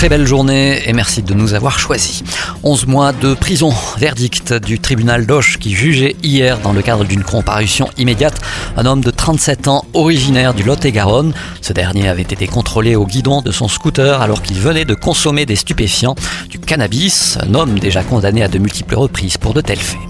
Très belle journée et merci de nous avoir choisis. 11 mois de prison, verdict du tribunal d'Auch qui jugeait hier dans le cadre d'une comparution immédiate un homme de 37 ans originaire du Lot-et-Garonne. Ce dernier avait été contrôlé au guidon de son scooter alors qu'il venait de consommer des stupéfiants, du cannabis, un homme déjà condamné à de multiples reprises pour de tels faits.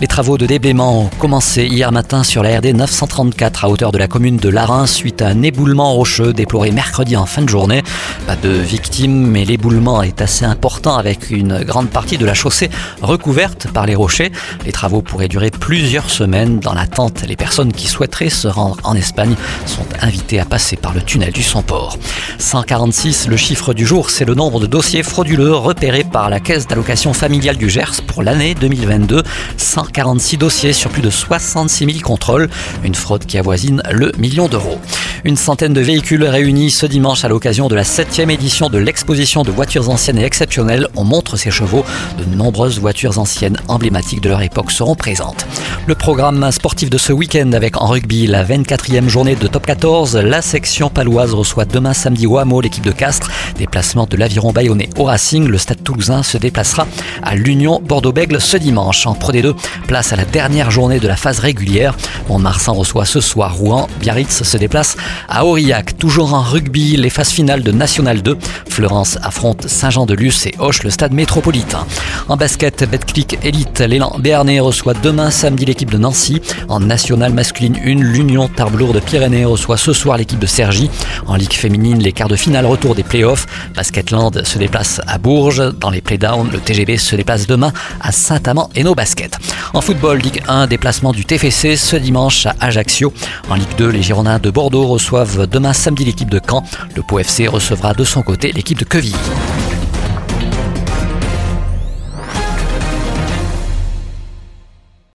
Les travaux de déblaiement ont commencé hier matin sur la RD 934 à hauteur de la commune de Larin suite à un éboulement rocheux déploré mercredi en fin de journée. Pas de victimes, mais l'éboulement est assez important avec une grande partie de la chaussée recouverte par les rochers. Les travaux pourraient durer plusieurs semaines. Dans l'attente, les personnes qui souhaiteraient se rendre en Espagne sont invitées à passer par le tunnel du Samport. 146, le chiffre du jour, c'est le nombre de dossiers frauduleux repérés par la caisse d'allocation familiale du Gers pour l'année 2022. 146 dossiers sur plus de 66 000 contrôles, une fraude qui avoisine le million d'euros. Une centaine de véhicules réunis ce dimanche à l'occasion de la 7e édition de l'exposition de voitures anciennes et exceptionnelles. On montre ces chevaux. De nombreuses voitures anciennes emblématiques de leur époque seront présentes. Le programme sportif de ce week-end avec en rugby la 24e journée de top 14. La section paloise reçoit demain samedi hameau l'équipe de Castres. Déplacement de l'aviron bayonnais au Racing. Le stade toulousain se déplacera à l'Union Bordeaux-Bègle ce dimanche. En Pro D2, place à la dernière journée de la phase régulière. Mont-Marsan reçoit ce soir Rouen. Biarritz se déplace à Aurillac. Toujours en rugby, les phases finales de National 2. Florence affronte Saint-Jean-de-Luz et Hoche le stade métropolitain. En basket, Betclic Elite, l'élan Béarnais reçoit demain samedi l'équipe de Nancy. En nationale masculine 1, l'Union Tarblour de Pyrénées reçoit ce soir l'équipe de Sergy. En Ligue féminine, les quarts de finale retour des playoffs. Basketland se déplace à Bourges. Dans les playdowns, le TGB se déplace demain à Saint-Amand et nos baskets. En football, Ligue 1, déplacement du TFC ce à Ajaccio. En Ligue 2, les Girondins de Bordeaux reçoivent demain samedi l'équipe de Caen. Le Pau FC recevra de son côté l'équipe de Queville.